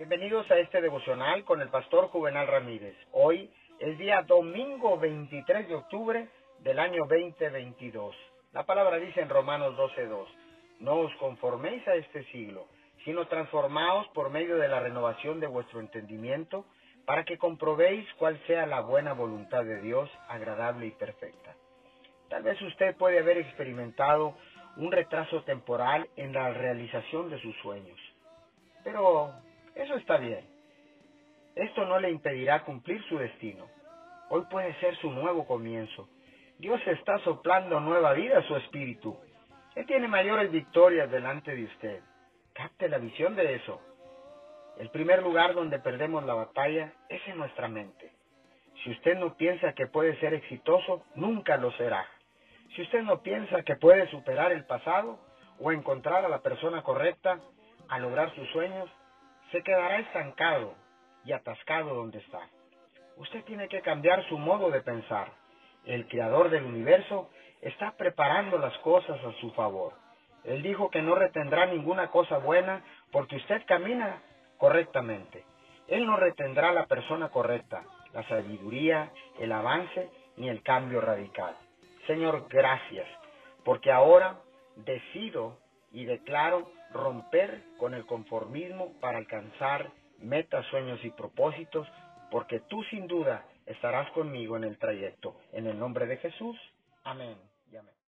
Bienvenidos a este devocional con el pastor Juvenal Ramírez. Hoy es día domingo 23 de octubre del año 2022. La palabra dice en Romanos 12:2, no os conforméis a este siglo, sino transformaos por medio de la renovación de vuestro entendimiento, para que comprobéis cuál sea la buena voluntad de Dios, agradable y perfecta. Tal vez usted puede haber experimentado un retraso temporal en la realización de sus sueños. Pero eso está bien. Esto no le impedirá cumplir su destino. Hoy puede ser su nuevo comienzo. Dios está soplando nueva vida a su espíritu. Él tiene mayores victorias delante de usted. Capte la visión de eso. El primer lugar donde perdemos la batalla es en nuestra mente. Si usted no piensa que puede ser exitoso, nunca lo será. Si usted no piensa que puede superar el pasado o encontrar a la persona correcta a lograr sus sueños, se quedará estancado y atascado donde está. Usted tiene que cambiar su modo de pensar. El creador del universo está preparando las cosas a su favor. Él dijo que no retendrá ninguna cosa buena porque usted camina correctamente. Él no retendrá la persona correcta, la sabiduría, el avance ni el cambio radical. Señor, gracias, porque ahora decido y declaro romper con el conformismo para alcanzar metas, sueños y propósitos, porque tú sin duda estarás conmigo en el trayecto. En el nombre de Jesús. Amén.